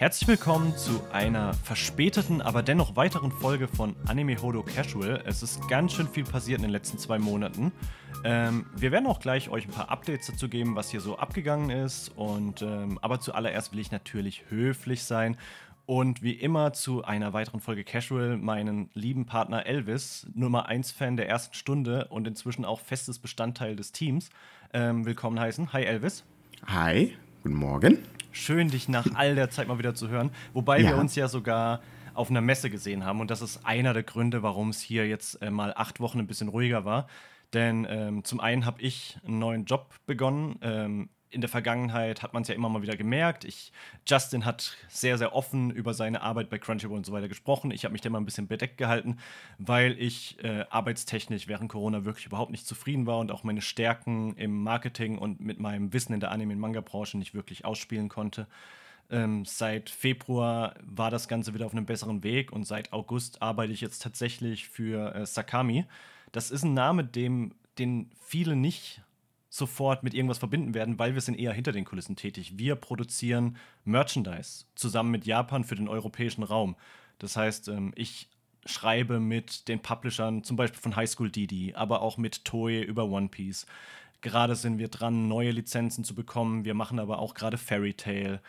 Herzlich willkommen zu einer verspäteten, aber dennoch weiteren Folge von Anime Hodo Casual. Es ist ganz schön viel passiert in den letzten zwei Monaten. Ähm, wir werden auch gleich euch ein paar Updates dazu geben, was hier so abgegangen ist. Und ähm, aber zuallererst will ich natürlich höflich sein und wie immer zu einer weiteren Folge Casual meinen lieben Partner Elvis, Nummer 1 Fan der ersten Stunde und inzwischen auch festes Bestandteil des Teams, ähm, willkommen heißen. Hi Elvis. Hi, guten Morgen. Schön, dich nach all der Zeit mal wieder zu hören. Wobei ja. wir uns ja sogar auf einer Messe gesehen haben. Und das ist einer der Gründe, warum es hier jetzt äh, mal acht Wochen ein bisschen ruhiger war. Denn ähm, zum einen habe ich einen neuen Job begonnen. Ähm, in der Vergangenheit hat man es ja immer mal wieder gemerkt. Ich, Justin hat sehr, sehr offen über seine Arbeit bei Crunchyroll und so weiter gesprochen. Ich habe mich da mal ein bisschen bedeckt gehalten, weil ich äh, arbeitstechnisch während Corona wirklich überhaupt nicht zufrieden war und auch meine Stärken im Marketing und mit meinem Wissen in der Anime- und Manga-Branche nicht wirklich ausspielen konnte. Ähm, seit Februar war das Ganze wieder auf einem besseren Weg und seit August arbeite ich jetzt tatsächlich für äh, Sakami. Das ist ein Name, dem, den viele nicht sofort mit irgendwas verbinden werden, weil wir sind eher hinter den Kulissen tätig. Wir produzieren Merchandise zusammen mit Japan für den europäischen Raum. Das heißt, ähm, ich schreibe mit den Publishern, zum Beispiel von High School Didi, aber auch mit Toei über One Piece. Gerade sind wir dran, neue Lizenzen zu bekommen. Wir machen aber auch gerade Fairy Tale.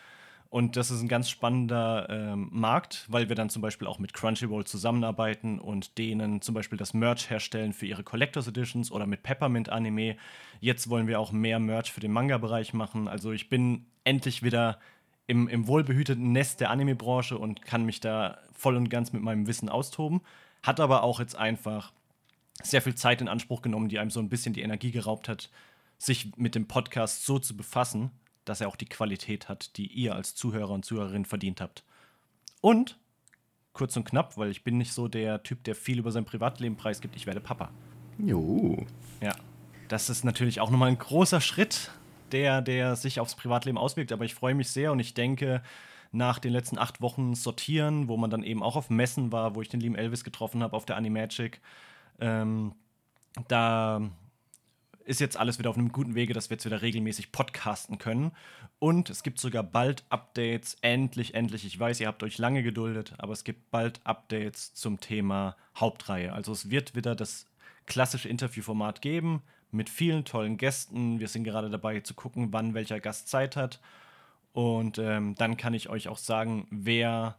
Und das ist ein ganz spannender ähm, Markt, weil wir dann zum Beispiel auch mit Crunchyroll zusammenarbeiten und denen zum Beispiel das Merch herstellen für ihre Collectors Editions oder mit Peppermint Anime. Jetzt wollen wir auch mehr Merch für den Manga-Bereich machen. Also ich bin endlich wieder im, im wohlbehüteten Nest der Anime-Branche und kann mich da voll und ganz mit meinem Wissen austoben. Hat aber auch jetzt einfach sehr viel Zeit in Anspruch genommen, die einem so ein bisschen die Energie geraubt hat, sich mit dem Podcast so zu befassen, dass er auch die Qualität hat, die ihr als Zuhörer und Zuhörerin verdient habt. Und, kurz und knapp, weil ich bin nicht so der Typ, der viel über sein Privatleben preisgibt, ich werde Papa. Jo. Ja. Das ist natürlich auch nochmal ein großer Schritt, der, der sich aufs Privatleben auswirkt, aber ich freue mich sehr und ich denke, nach den letzten acht Wochen sortieren, wo man dann eben auch auf Messen war, wo ich den lieben Elvis getroffen habe auf der Animagic, ähm, da ist jetzt alles wieder auf einem guten Wege, dass wir jetzt wieder regelmäßig podcasten können. Und es gibt sogar bald Updates. Endlich, endlich. Ich weiß, ihr habt euch lange geduldet, aber es gibt bald Updates zum Thema Hauptreihe. Also es wird wieder das klassische Interviewformat geben mit vielen tollen Gästen. Wir sind gerade dabei zu gucken, wann welcher Gast Zeit hat. Und ähm, dann kann ich euch auch sagen, wer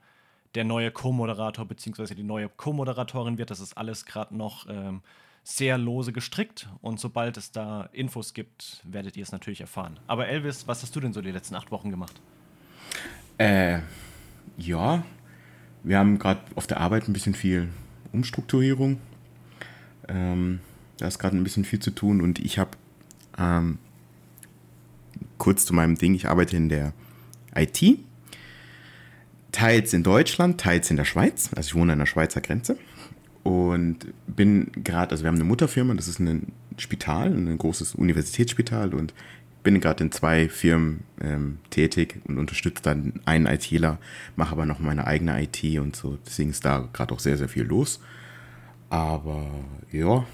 der neue Co-Moderator bzw. die neue Co-Moderatorin wird. Das ist alles gerade noch ähm, sehr lose gestrickt und sobald es da Infos gibt, werdet ihr es natürlich erfahren. Aber Elvis, was hast du denn so die letzten acht Wochen gemacht? Äh, ja, wir haben gerade auf der Arbeit ein bisschen viel Umstrukturierung. Ähm, da ist gerade ein bisschen viel zu tun und ich habe ähm, kurz zu meinem Ding, ich arbeite in der IT, teils in Deutschland, teils in der Schweiz. Also ich wohne an der Schweizer Grenze und bin gerade, also wir haben eine Mutterfirma, das ist ein Spital, ein großes Universitätsspital und bin gerade in zwei Firmen ähm, tätig und unterstütze dann einen ITler, mache aber noch meine eigene IT und so. Deswegen ist da gerade auch sehr, sehr viel los. Aber ja,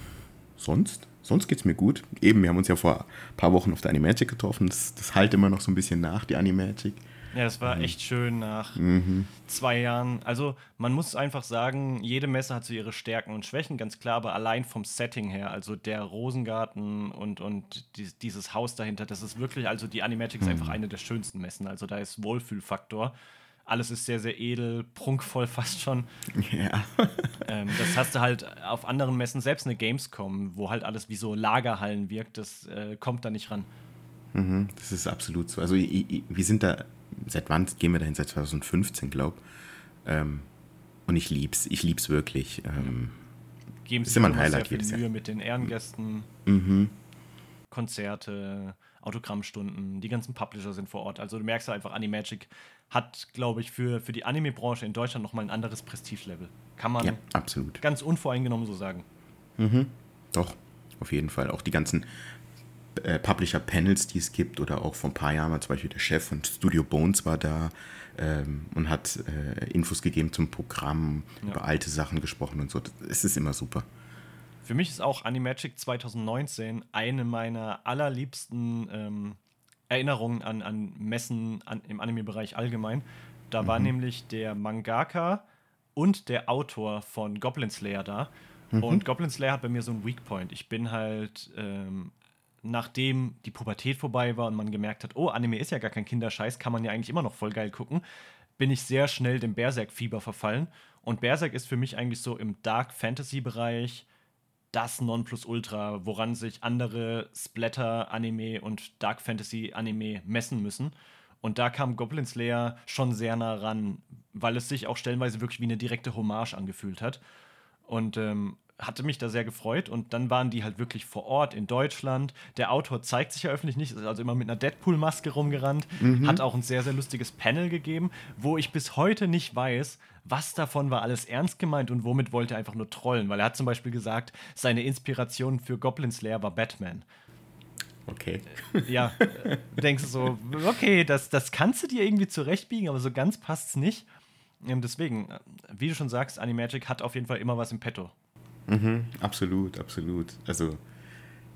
sonst, sonst geht es mir gut. Eben, wir haben uns ja vor ein paar Wochen auf der Animagic getroffen. Das, das halt immer noch so ein bisschen nach, die Animagic. Ja, das war mhm. echt schön nach mhm. zwei Jahren. Also man muss einfach sagen, jede Messe hat so ihre Stärken und Schwächen, ganz klar, aber allein vom Setting her, also der Rosengarten und, und dieses Haus dahinter, das ist wirklich, also die Animatic ist mhm. einfach eine der schönsten Messen. Also da ist Wohlfühlfaktor. Alles ist sehr, sehr edel, prunkvoll fast schon. Ja. ähm, das hast du halt auf anderen Messen, selbst eine Gamescom, wo halt alles wie so Lagerhallen wirkt, das äh, kommt da nicht ran. Mhm, das ist absolut so. Also wir sind da seit wann gehen wir dahin? Seit 2015, glaube ähm, Und ich lieb's. Ich lieb's wirklich. Ähm, Geben Sie immer ein Highlight sehr viel Mühe Jahr. mit den Ehrengästen. Mhm. Konzerte, Autogrammstunden, die ganzen Publisher sind vor Ort. Also du merkst einfach, Animagic hat, glaube ich, für, für die Anime-Branche in Deutschland nochmal ein anderes Prestigelevel. Kann man ja, absolut. ganz unvoreingenommen so sagen. Mhm. Doch, auf jeden Fall. Auch die ganzen äh, Publisher-Panels, die es gibt, oder auch vor ein paar Jahren war zum Beispiel der Chef von Studio Bones war da ähm, und hat äh, Infos gegeben zum Programm, ja. über alte Sachen gesprochen und so. Es ist immer super. Für mich ist auch Animagic 2019 eine meiner allerliebsten ähm, Erinnerungen an, an Messen an, im Anime-Bereich allgemein, Da mhm. war nämlich der Mangaka und der Autor von Goblin Slayer da. Mhm. Und Goblin Slayer hat bei mir so einen Weakpoint. Ich bin halt, ähm, nachdem die Pubertät vorbei war und man gemerkt hat, oh, Anime ist ja gar kein Kinderscheiß, kann man ja eigentlich immer noch voll geil gucken, bin ich sehr schnell dem Berserk-Fieber verfallen. Und Berserk ist für mich eigentlich so im Dark Fantasy-Bereich das Nonplusultra, woran sich andere Splatter-Anime und Dark Fantasy-Anime messen müssen. Und da kam Goblin Slayer schon sehr nah ran, weil es sich auch stellenweise wirklich wie eine direkte Hommage angefühlt hat. Und ähm, hatte mich da sehr gefreut und dann waren die halt wirklich vor Ort in Deutschland. Der Autor zeigt sich ja öffentlich nicht, ist also immer mit einer Deadpool-Maske rumgerannt, mhm. hat auch ein sehr, sehr lustiges Panel gegeben, wo ich bis heute nicht weiß, was davon war alles ernst gemeint und womit wollte er einfach nur trollen, weil er hat zum Beispiel gesagt, seine Inspiration für Goblin Slayer war Batman. Okay. Äh, ja, denkst du so, okay, das, das kannst du dir irgendwie zurechtbiegen, aber so ganz passt es nicht. Ähm, deswegen, äh, wie du schon sagst, Animagic hat auf jeden Fall immer was im Petto. Mhm, absolut, absolut. Also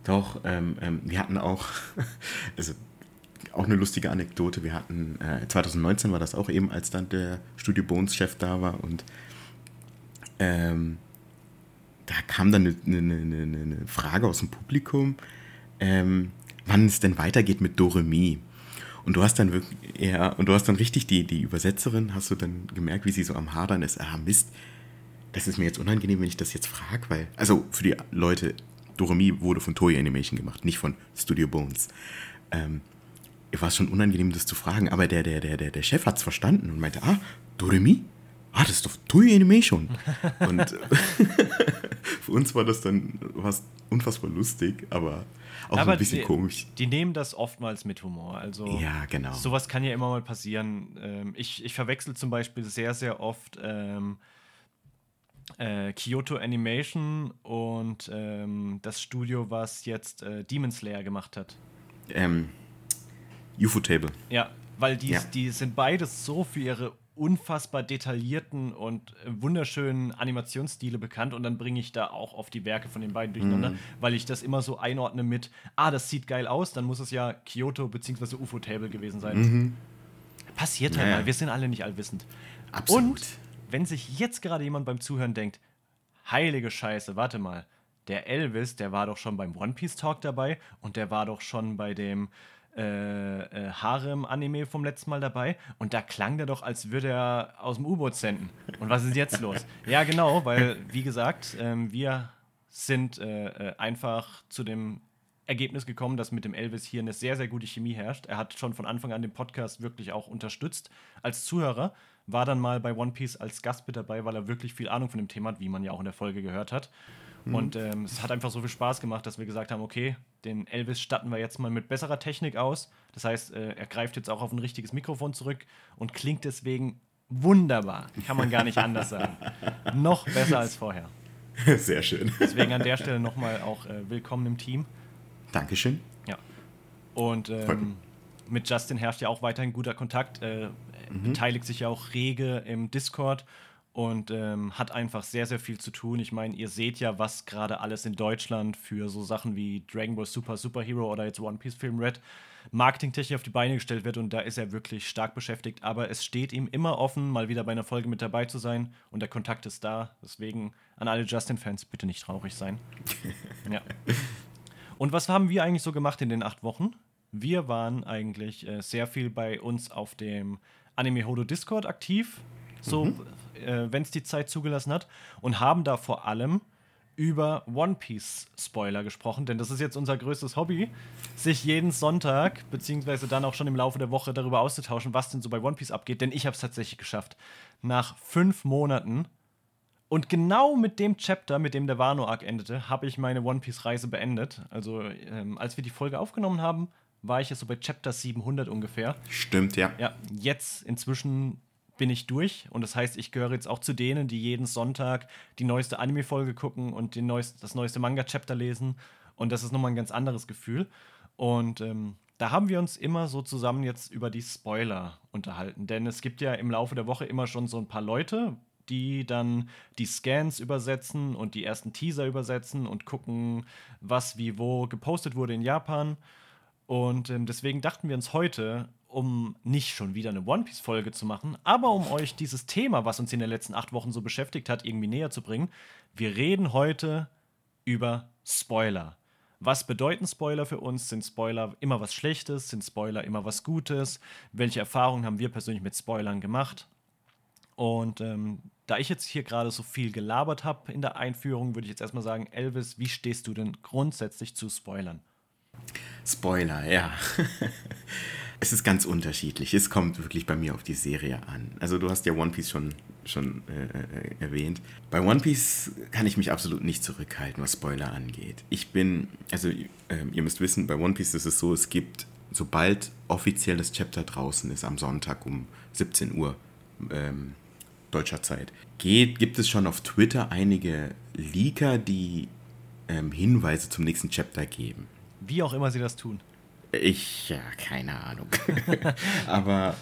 doch, ähm, ähm, wir hatten auch, also auch eine lustige Anekdote. Wir hatten, äh, 2019 war das auch eben, als dann der Studio Bones-Chef da war und ähm, da kam dann eine, eine, eine, eine, Frage aus dem Publikum, ähm, wann es denn weitergeht mit Doremi. Und du hast dann wirklich, ja, und du hast dann richtig die, die Übersetzerin, hast du dann gemerkt, wie sie so am Hadern ist. Ah, Mist, das ist mir jetzt unangenehm, wenn ich das jetzt frage, weil, also für die Leute, Doremi wurde von Toei Animation gemacht, nicht von Studio Bones. Ähm, war es schon unangenehm, das zu fragen, aber der, der, der, der, der Chef hat es verstanden und meinte, ah, Doremi? Ah, das ist doch Toei Animation. und für uns war das dann was unfassbar lustig, aber auch aber ein bisschen die, komisch. Die nehmen das oftmals mit Humor. Also ja, genau. Sowas kann ja immer mal passieren. Ähm, ich, ich verwechsel zum Beispiel sehr, sehr oft ähm, äh, Kyoto Animation und ähm, das Studio, was jetzt äh, Demon Slayer gemacht hat. Ähm, UFO-Table. Ja, weil die, ja. die sind beides so für ihre unfassbar detaillierten und äh, wunderschönen Animationsstile bekannt und dann bringe ich da auch oft die Werke von den beiden durcheinander, mhm. weil ich das immer so einordne mit, ah, das sieht geil aus, dann muss es ja Kyoto bzw. UFO-Table gewesen sein. Mhm. Passiert halt ja. mal, wir sind alle nicht allwissend. Absolut. Und wenn sich jetzt gerade jemand beim Zuhören denkt, heilige Scheiße, warte mal, der Elvis, der war doch schon beim One Piece Talk dabei und der war doch schon bei dem äh, äh, Harem-Anime vom letzten Mal dabei und da klang der doch, als würde er aus dem U-Boot senden. Und was ist jetzt los? Ja, genau, weil, wie gesagt, ähm, wir sind äh, äh, einfach zu dem Ergebnis gekommen, dass mit dem Elvis hier eine sehr, sehr gute Chemie herrscht. Er hat schon von Anfang an den Podcast wirklich auch unterstützt als Zuhörer war dann mal bei One Piece als Gast mit dabei, weil er wirklich viel Ahnung von dem Thema hat, wie man ja auch in der Folge gehört hat. Mhm. Und ähm, es hat einfach so viel Spaß gemacht, dass wir gesagt haben, okay, den Elvis statten wir jetzt mal mit besserer Technik aus. Das heißt, äh, er greift jetzt auch auf ein richtiges Mikrofon zurück und klingt deswegen wunderbar. Kann man gar nicht anders sagen. Noch besser als vorher. Sehr schön. Deswegen an der Stelle nochmal auch äh, willkommen im Team. Dankeschön. Ja. Und ähm, mit Justin herrscht ja auch weiterhin guter Kontakt. Äh, mhm. beteiligt sich ja auch rege im Discord und ähm, hat einfach sehr, sehr viel zu tun. Ich meine, ihr seht ja, was gerade alles in Deutschland für so Sachen wie Dragon Ball Super, Superhero oder jetzt One Piece Film Red marketingtechnisch auf die Beine gestellt wird und da ist er wirklich stark beschäftigt. Aber es steht ihm immer offen, mal wieder bei einer Folge mit dabei zu sein und der Kontakt ist da. Deswegen an alle Justin-Fans bitte nicht traurig sein. ja. Und was haben wir eigentlich so gemacht in den acht Wochen? Wir waren eigentlich äh, sehr viel bei uns auf dem Anime Hodo Discord aktiv, so mhm. äh, wenn es die Zeit zugelassen hat, und haben da vor allem über One Piece Spoiler gesprochen, denn das ist jetzt unser größtes Hobby, sich jeden Sonntag beziehungsweise dann auch schon im Laufe der Woche darüber auszutauschen, was denn so bei One Piece abgeht, denn ich habe es tatsächlich geschafft. Nach fünf Monaten und genau mit dem Chapter, mit dem der Wano Arc endete, habe ich meine One Piece Reise beendet. Also ähm, als wir die Folge aufgenommen haben, war ich jetzt so bei Chapter 700 ungefähr. Stimmt, ja. Ja, jetzt inzwischen bin ich durch und das heißt, ich gehöre jetzt auch zu denen, die jeden Sonntag die neueste Anime-Folge gucken und den neuest, das neueste Manga-Chapter lesen und das ist nochmal ein ganz anderes Gefühl. Und ähm, da haben wir uns immer so zusammen jetzt über die Spoiler unterhalten, denn es gibt ja im Laufe der Woche immer schon so ein paar Leute, die dann die Scans übersetzen und die ersten Teaser übersetzen und gucken, was wie wo gepostet wurde in Japan. Und ähm, deswegen dachten wir uns heute, um nicht schon wieder eine One Piece-Folge zu machen, aber um euch dieses Thema, was uns in den letzten acht Wochen so beschäftigt hat, irgendwie näher zu bringen. Wir reden heute über Spoiler. Was bedeuten Spoiler für uns? Sind Spoiler immer was Schlechtes? Sind Spoiler immer was Gutes? Welche Erfahrungen haben wir persönlich mit Spoilern gemacht? Und ähm, da ich jetzt hier gerade so viel gelabert habe in der Einführung, würde ich jetzt erstmal sagen, Elvis, wie stehst du denn grundsätzlich zu Spoilern? Spoiler, ja. es ist ganz unterschiedlich. Es kommt wirklich bei mir auf die Serie an. Also du hast ja One Piece schon, schon äh, äh, erwähnt. Bei One Piece kann ich mich absolut nicht zurückhalten, was Spoiler angeht. Ich bin, also äh, ihr müsst wissen, bei One Piece ist es so, es gibt, sobald offizielles Chapter draußen ist, am Sonntag um 17 Uhr, ähm, deutscher Zeit, geht, gibt es schon auf Twitter einige Leaker, die ähm, Hinweise zum nächsten Chapter geben. Wie auch immer sie das tun. Ich, ja, keine Ahnung. Aber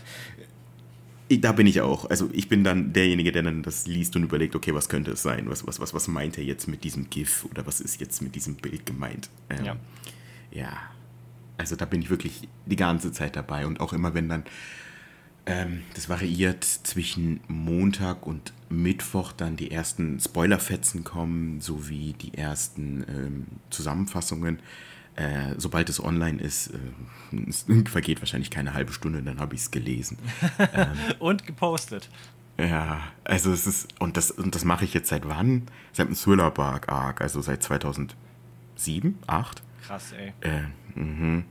da bin ich auch. Also ich bin dann derjenige, der dann das liest und überlegt, okay, was könnte es sein? Was, was, was, was meint er jetzt mit diesem GIF oder was ist jetzt mit diesem Bild gemeint? Ähm, ja. ja. Also da bin ich wirklich die ganze Zeit dabei und auch immer, wenn dann ähm, das variiert zwischen Montag und Mittwoch dann die ersten Spoilerfetzen kommen, sowie die ersten ähm, Zusammenfassungen. Äh, sobald es online ist, äh, es vergeht wahrscheinlich keine halbe Stunde, dann habe ich es gelesen. ähm, und gepostet. Ja, also es ist, und das, und das mache ich jetzt seit wann? Seit dem Thriller Bark Arc, also seit 2007, 2008. Krass, ey. Äh, mh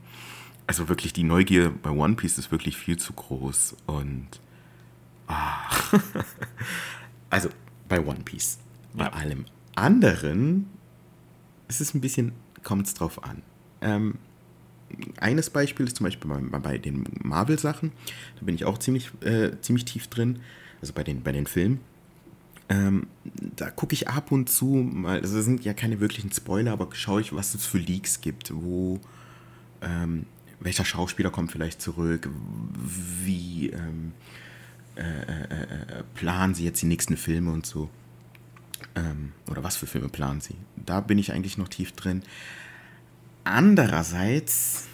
also wirklich die Neugier bei One Piece ist wirklich viel zu groß und ah. also bei One Piece. Bei ja. allem anderen ist es ein bisschen, kommt es drauf an. Ähm, eines Beispiel ist zum Beispiel bei, bei den Marvel-Sachen. Da bin ich auch ziemlich, äh, ziemlich tief drin. Also bei den, bei den Filmen. Ähm, da gucke ich ab und zu mal, also das sind ja keine wirklichen Spoiler, aber schaue ich, was es für Leaks gibt, wo ähm, welcher Schauspieler kommt vielleicht zurück, wie ähm, äh, äh, äh, planen sie jetzt die nächsten Filme und so. Ähm, oder was für Filme planen sie. Da bin ich eigentlich noch tief drin. Andererseits,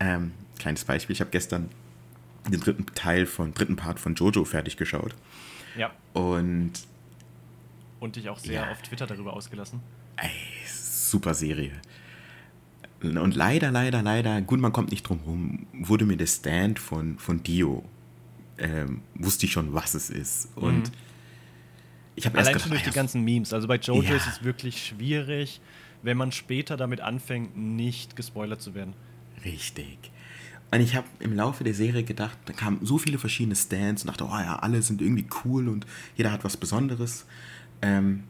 ähm, kleines Beispiel, ich habe gestern den dritten Teil von, dritten Part von Jojo fertig geschaut. Ja. Und. Und dich auch sehr ja, auf Twitter darüber ausgelassen. Ey, super Serie. Und leider, leider, leider, gut, man kommt nicht drum herum, wurde mir der Stand von, von Dio, ähm, wusste ich schon, was es ist. Und mhm. ich habe erst Allein schon durch die ganzen Memes. Also bei Jojo ja. ist es wirklich schwierig, wenn man später damit anfängt, nicht gespoilert zu werden. Richtig. Und ich habe im Laufe der Serie gedacht, da kamen so viele verschiedene Stands und dachte, oh ja, alle sind irgendwie cool und jeder hat was Besonderes. Ähm,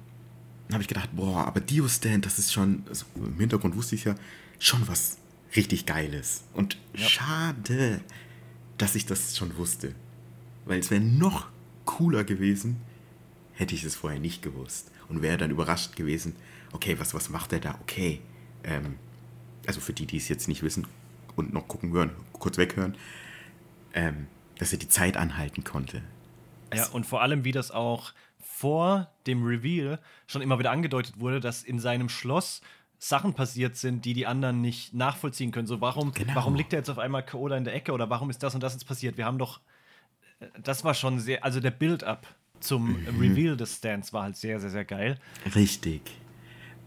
dann habe ich gedacht, boah, aber Dio Stand, das ist schon, also im Hintergrund wusste ich ja, schon was richtig Geiles. Und ja. schade, dass ich das schon wusste. Weil es wäre noch cooler gewesen, hätte ich es vorher nicht gewusst. Und wäre dann überrascht gewesen, okay, was, was macht er da? Okay. Ähm, also für die, die es jetzt nicht wissen und noch gucken hören, kurz weghören, ähm, dass er die Zeit anhalten konnte. Ja, und vor allem, wie das auch vor dem Reveal schon immer wieder angedeutet wurde, dass in seinem Schloss Sachen passiert sind, die die anderen nicht nachvollziehen können. So, warum, genau. warum liegt er jetzt auf einmal K.O. in der Ecke oder warum ist das und das jetzt passiert? Wir haben doch, äh, das war schon sehr, also der Build-up zum mhm. Reveal des Stands war halt sehr, sehr, sehr geil. Richtig.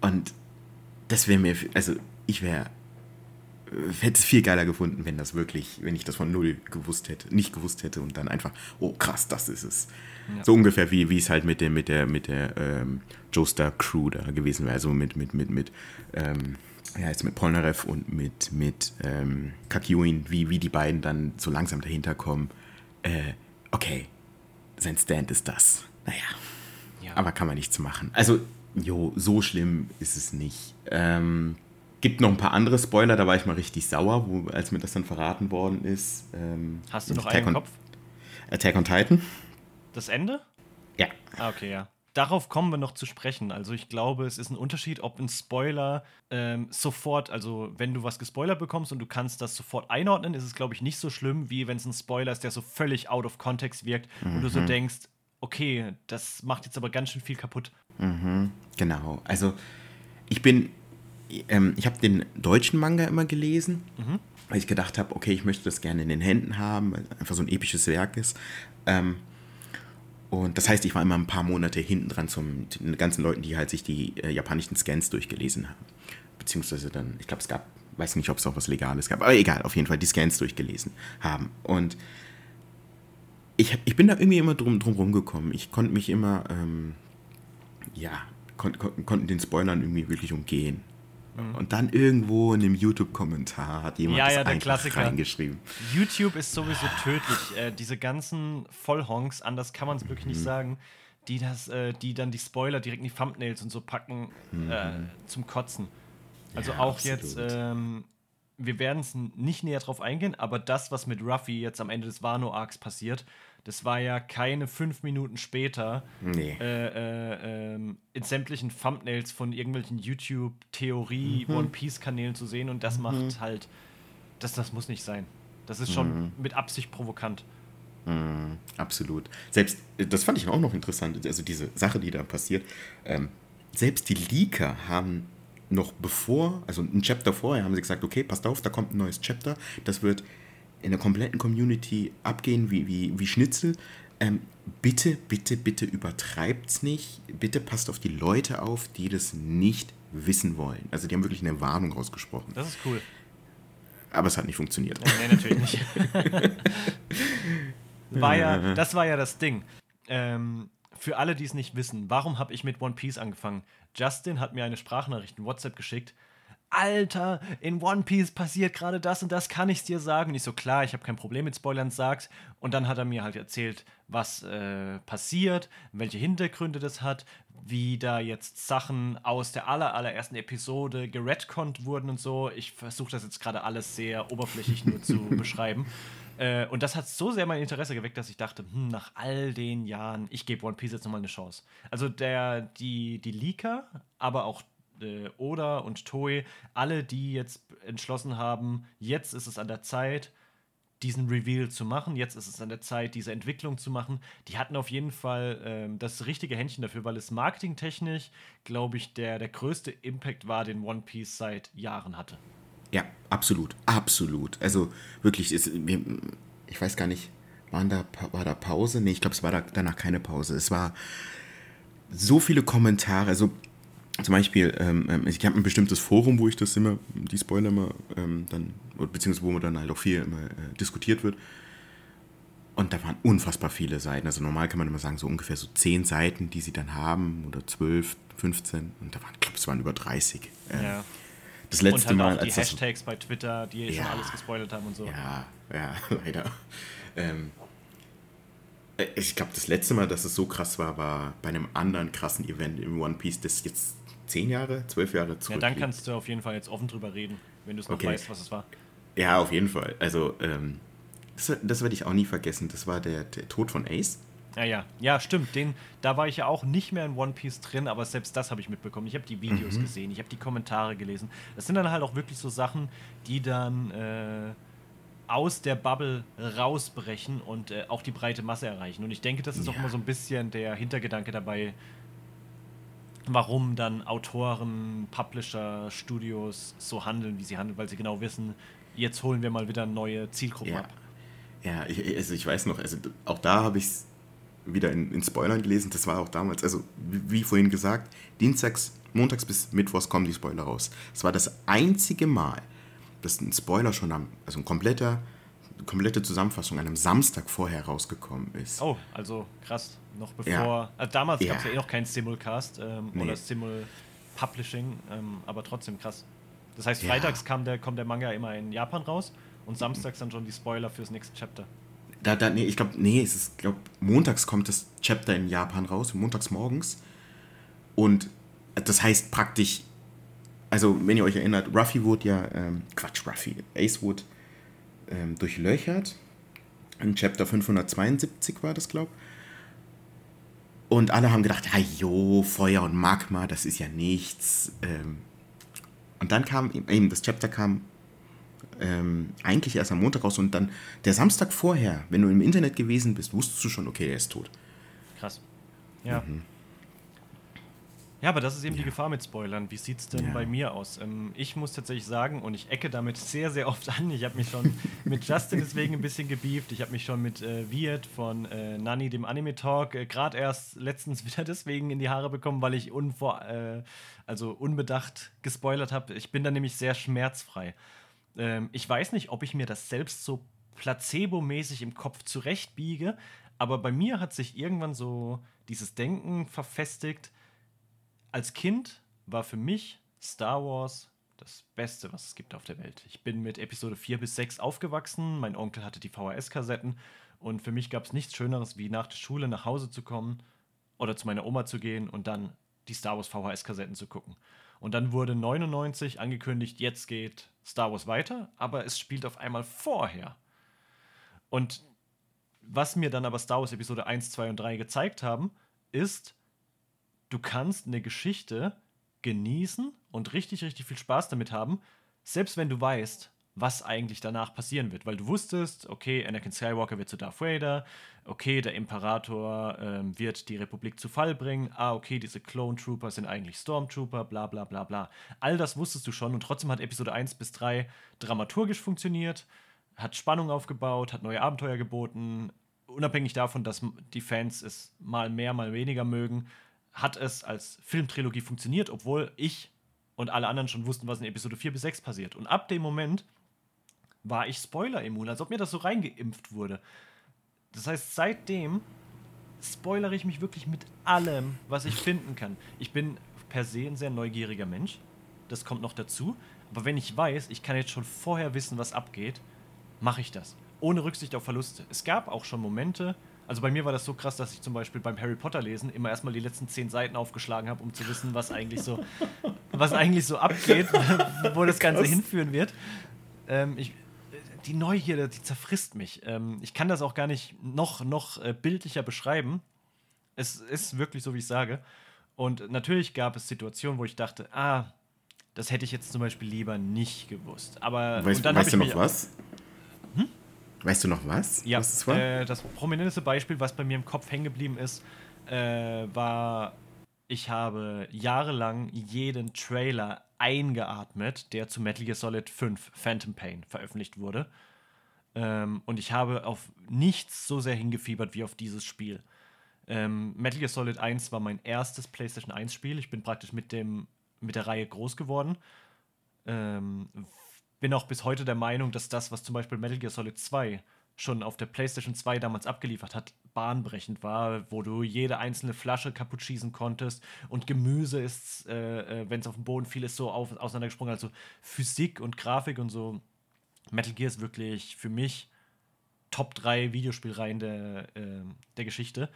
Und das wäre mir, also ich wäre hätte es viel geiler gefunden, wenn das wirklich, wenn ich das von null gewusst hätte, nicht gewusst hätte und dann einfach, oh krass, das ist es. Ja. So ungefähr wie, wie es halt mit der, mit der, mit der ähm, Joestar Crew da gewesen wäre. Also mit, mit, mit, mit, ähm, ja, jetzt mit Polnareff und mit, mit ähm, Kakiuin, wie, wie die beiden dann so langsam dahinter kommen. Äh, okay, sein Stand ist das. Naja. Ja. Aber kann man nichts machen. Also, jo, so schlimm ist es nicht. Ähm, Gibt noch ein paar andere Spoiler, da war ich mal richtig sauer, wo, als mir das dann verraten worden ist. Ähm, Hast du noch einen im Kopf? Attack on Titan. Das Ende? Ja. Ah, okay, ja. Darauf kommen wir noch zu sprechen. Also ich glaube, es ist ein Unterschied, ob ein Spoiler ähm, sofort, also wenn du was gespoilert bekommst und du kannst das sofort einordnen, ist es, glaube ich, nicht so schlimm, wie wenn es ein Spoiler ist, der so völlig out of context wirkt mhm. und du so mhm. denkst, okay, das macht jetzt aber ganz schön viel kaputt. Mhm, genau. Also ich bin ähm, ich habe den deutschen Manga immer gelesen, mhm. weil ich gedacht habe, okay, ich möchte das gerne in den Händen haben, weil es einfach so ein episches Werk ist. Ähm, und das heißt, ich war immer ein paar Monate hinten dran zum den ganzen Leuten, die halt sich die äh, japanischen Scans durchgelesen haben. Beziehungsweise dann, ich glaube, es gab, weiß nicht, ob es auch was Legales gab, aber egal, auf jeden Fall die Scans durchgelesen haben. Und ich, ich bin da irgendwie immer drum, drum rumgekommen. Ich konnte mich immer, ähm, ja, kon, kon, konnten den Spoilern irgendwie wirklich umgehen. Mhm. Und dann irgendwo in einem YouTube-Kommentar hat jemand ja, das ja, einfach Klassiker. reingeschrieben. YouTube ist sowieso tödlich. Äh, diese ganzen Vollhonks, anders kann man es wirklich Mhm. nicht sagen, die, das, äh, die dann die Spoiler direkt in die Thumbnails und so packen äh, zum Kotzen. Also Mhm. Ja, auch absolut. jetzt, ähm, wir werden es nicht näher drauf eingehen, aber das, was mit Ruffy jetzt am Ende des Wano-Arcs passiert, das war ja keine fünf Minuten später Nee. äh, äh, ähm, in sämtlichen Thumbnails von irgendwelchen YouTube-Theorie, Mhm. One Piece-Kanälen zu sehen und das macht halt, das, das muss nicht sein. Das ist Mhm. schon mit Absicht provokant. Mm, absolut. Selbst, äh, das fand ich auch noch interessant, also diese Sache, die da passiert. Ähm, selbst die Leaker haben noch bevor, also ein Chapter vorher, haben sie gesagt, okay, passt auf, da kommt ein neues Chapter. Das wird in der kompletten Community abgehen wie, wie, wie Schnitzel. Ähm, bitte, bitte, bitte übertreibt's nicht. Bitte passt auf die Leute auf, die das nicht wissen wollen. Also die haben wirklich eine Warnung rausgesprochen. Das ist cool. Aber es hat nicht funktioniert. Nee, nee natürlich nicht. war ja, das war ja das Ding. Ähm, für alle, die es nicht wissen, warum habe ich mit One Piece angefangen? Justin hat mir eine Sprachnachricht in WhatsApp geschickt. Alter, in One Piece passiert gerade das und das, kann ich dir sagen? Und ich so, klar, ich habe kein Problem mit Spoilern, sag's. Und dann hat er mir halt erzählt, was äh, passiert, welche Hintergründe das hat, wie da jetzt Sachen aus der aller, allerersten Episode geredconnt wurden und so. Ich versuche das jetzt gerade alles sehr oberflächlich nur zu beschreiben. Äh, und das hat so sehr mein Interesse geweckt, dass ich dachte, hm, nach all den Jahren, ich gebe One Piece jetzt nochmal eine Chance. Also der, die, die Leaker, aber auch äh, Oda und Toei, alle, die jetzt entschlossen haben, jetzt ist es an der Zeit, diesen Reveal zu machen. Jetzt ist es an der Zeit, diese Entwicklung zu machen. Die hatten auf jeden Fall ähm, das richtige Händchen dafür, weil es marketingtechnisch, glaube ich, der, der größte Impact war, den One Piece seit Jahren hatte. Ja, absolut, absolut. Also wirklich, ist, ich weiß gar nicht, waren da, war da Pause? Nee, ich glaube, es war da, danach keine Pause. Es war so viele Kommentare, also zum Beispiel, ähm, ähm, ich habe ein bestimmtes Forum, wo ich das immer, die Spoiler immer ähm, dann, beziehungsweise wo man dann halt auch viel immer äh, diskutiert wird. Und da waren unfassbar viele Seiten. Also normal kann man immer sagen, so ungefähr so zehn Seiten, die sie dann haben, oder 12, 15. Und da waren, ich glaube, es waren über 30. Ähm, Ja. Das Und letzte halt Mal, auch die als das Hashtags bei Twitter, die eh schon Ja. alles gespoilert haben und so. Ja, ja, leider. Ähm, äh, ich glaube, das letzte Mal, dass es so krass war, war bei einem anderen krassen Event im One Piece, das jetzt zehn Jahre, zwölf Jahre Ja, zurück. dann kannst du auf jeden Fall jetzt offen drüber reden, wenn du es noch Okay. weißt, was es war. Ja, auf jeden Fall. Also, ähm, das, das werde ich auch nie vergessen. Das war der, der Tod von Ace. Ja, ja, ja, stimmt. Den, da war ich ja auch nicht mehr in One Piece drin, aber selbst das habe ich mitbekommen. Ich habe die Videos Mhm. gesehen, ich habe die Kommentare gelesen. Das sind dann halt auch wirklich so Sachen, die dann äh, aus der Bubble rausbrechen und äh, auch die breite Masse erreichen. Und ich denke, das ist auch Ja. immer so ein bisschen der Hintergedanke dabei, warum dann Autoren, Publisher, Studios so handeln, wie sie handeln, weil sie genau wissen, jetzt holen wir mal wieder neue Zielgruppen Ja. ab. Ja, ich, also ich weiß noch, also auch da habe ich es wieder in, in Spoilern gelesen. Das war auch damals, also wie, wie vorhin gesagt, dienstags, montags bis mittwochs kommen die Spoiler raus. Es war das einzige Mal, dass ein Spoiler schon am, also ein kompletter, komplette Zusammenfassung an einem Samstag vorher rausgekommen ist. Oh, also krass. Noch bevor. Ja. Also damals Ja. gab es ja eh noch keinen Simulcast ähm, Nee. oder Simul Publishing, ähm, aber trotzdem krass. Das heißt, freitags kam der, kommt der Manga immer in Japan raus und samstags dann schon die Spoiler fürs nächste Chapter. Da, da, nee, ich glaube, nee, es ist, glaube montags kommt das Chapter in Japan raus, montags morgens. Und das heißt praktisch, also wenn ihr euch erinnert, Ruffy wurde ja, ähm, Quatsch, Ruffy, Ace wurde ähm, durchlöchert. In Chapter 572 war das, glaube Und alle haben gedacht, ja, jo, Feuer und Magma, das ist ja nichts. Ähm, und dann kam eben, das Chapter kam ähm, eigentlich erst am Montag raus und dann der Samstag vorher, wenn du im Internet gewesen bist, wusstest du schon, okay, er ist tot. Krass. Ja. Mhm. Ja, aber das ist eben ja. die Gefahr mit Spoilern. Wie sieht es denn ja. bei mir aus? Ähm, ich muss tatsächlich sagen, und ich ecke damit sehr, sehr oft an, ich habe mich schon mit Justin deswegen ein bisschen gebieft. Ich habe mich schon mit äh, Viet von äh, Nani, dem Anime Talk, äh, gerade erst letztens wieder deswegen in die Haare bekommen, weil ich unvor, äh, also unbedacht gespoilert habe. Ich bin da nämlich sehr schmerzfrei. Ähm, ich weiß nicht, ob ich mir das selbst so placebo-mäßig im Kopf zurechtbiege, aber bei mir hat sich irgendwann so dieses Denken verfestigt, als Kind war für mich Star Wars das Beste, was es gibt auf der Welt. Ich bin mit Episode 4 bis 6 aufgewachsen, mein Onkel hatte die VHS-Kassetten und für mich gab es nichts Schöneres, wie nach der Schule nach Hause zu kommen oder zu meiner Oma zu gehen und dann die Star Wars VHS-Kassetten zu gucken. Und dann wurde 99 angekündigt, jetzt geht Star Wars weiter, aber es spielt auf einmal vorher. Und was mir dann aber Star Wars Episode 1, 2 und 3 gezeigt haben, ist, du kannst eine Geschichte genießen und richtig, richtig viel Spaß damit haben, selbst wenn du weißt, was eigentlich danach passieren wird. Weil du wusstest, okay, Anakin Skywalker wird zu Darth Vader, okay, der Imperator ähm, wird die Republik zu Fall bringen, ah, okay, diese Clone Trooper sind eigentlich Stormtrooper, bla bla bla bla. All das wusstest du schon und trotzdem hat Episode 1 bis 3 dramaturgisch funktioniert, hat Spannung aufgebaut, hat neue Abenteuer geboten, unabhängig davon, dass die Fans es mal mehr, mal weniger mögen, hat es als Filmtrilogie funktioniert, obwohl ich und alle anderen schon wussten, was in Episode 4 bis 6 passiert. Und ab dem Moment war ich Spoiler-immun, als ob mir das so reingeimpft wurde. Das heißt, seitdem spoilere ich mich wirklich mit allem, was ich finden kann. Ich bin per se ein sehr neugieriger Mensch. Das kommt noch dazu. Aber wenn ich weiß, ich kann jetzt schon vorher wissen, was abgeht, mache ich das. Ohne Rücksicht auf Verluste. Es gab auch schon Momente, also bei mir war das so krass, dass ich zum Beispiel beim Harry Potter lesen immer erstmal die letzten zehn Seiten aufgeschlagen habe, um zu wissen, was eigentlich so, was eigentlich so abgeht, wo das Ganze krass. hinführen wird. Ähm, ich, die Neugierde, die zerfrisst mich. Ähm, ich kann das auch gar nicht noch, noch äh, bildlicher beschreiben. Es ist wirklich so, wie ich sage. Und natürlich gab es Situationen, wo ich dachte, ah, das hätte ich jetzt zum Beispiel lieber nicht gewusst. Aber weißt, weißt du noch was? Weißt du noch was? Ja, was das, war? Äh, das prominenteste Beispiel, was bei mir im Kopf hängen geblieben ist, äh, war, ich habe jahrelang jeden Trailer eingeatmet, der zu Metal Gear Solid 5 Phantom Pain veröffentlicht wurde. Ähm, und ich habe auf nichts so sehr hingefiebert wie auf dieses Spiel. Ähm, Metal Gear Solid 1 war mein erstes PlayStation 1 Spiel. Ich bin praktisch mit, dem, mit der Reihe groß geworden. Ähm, bin auch bis heute der Meinung, dass das, was zum Beispiel Metal Gear Solid 2 schon auf der PlayStation 2 damals abgeliefert hat, bahnbrechend war, wo du jede einzelne Flasche kaputt schießen konntest und Gemüse ist, äh, äh wenn es auf den Boden fiel, ist so auf, auseinandergesprungen. Also Physik und Grafik und so. Metal Gear ist wirklich für mich Top 3 Videospielreihen der, äh, der Geschichte.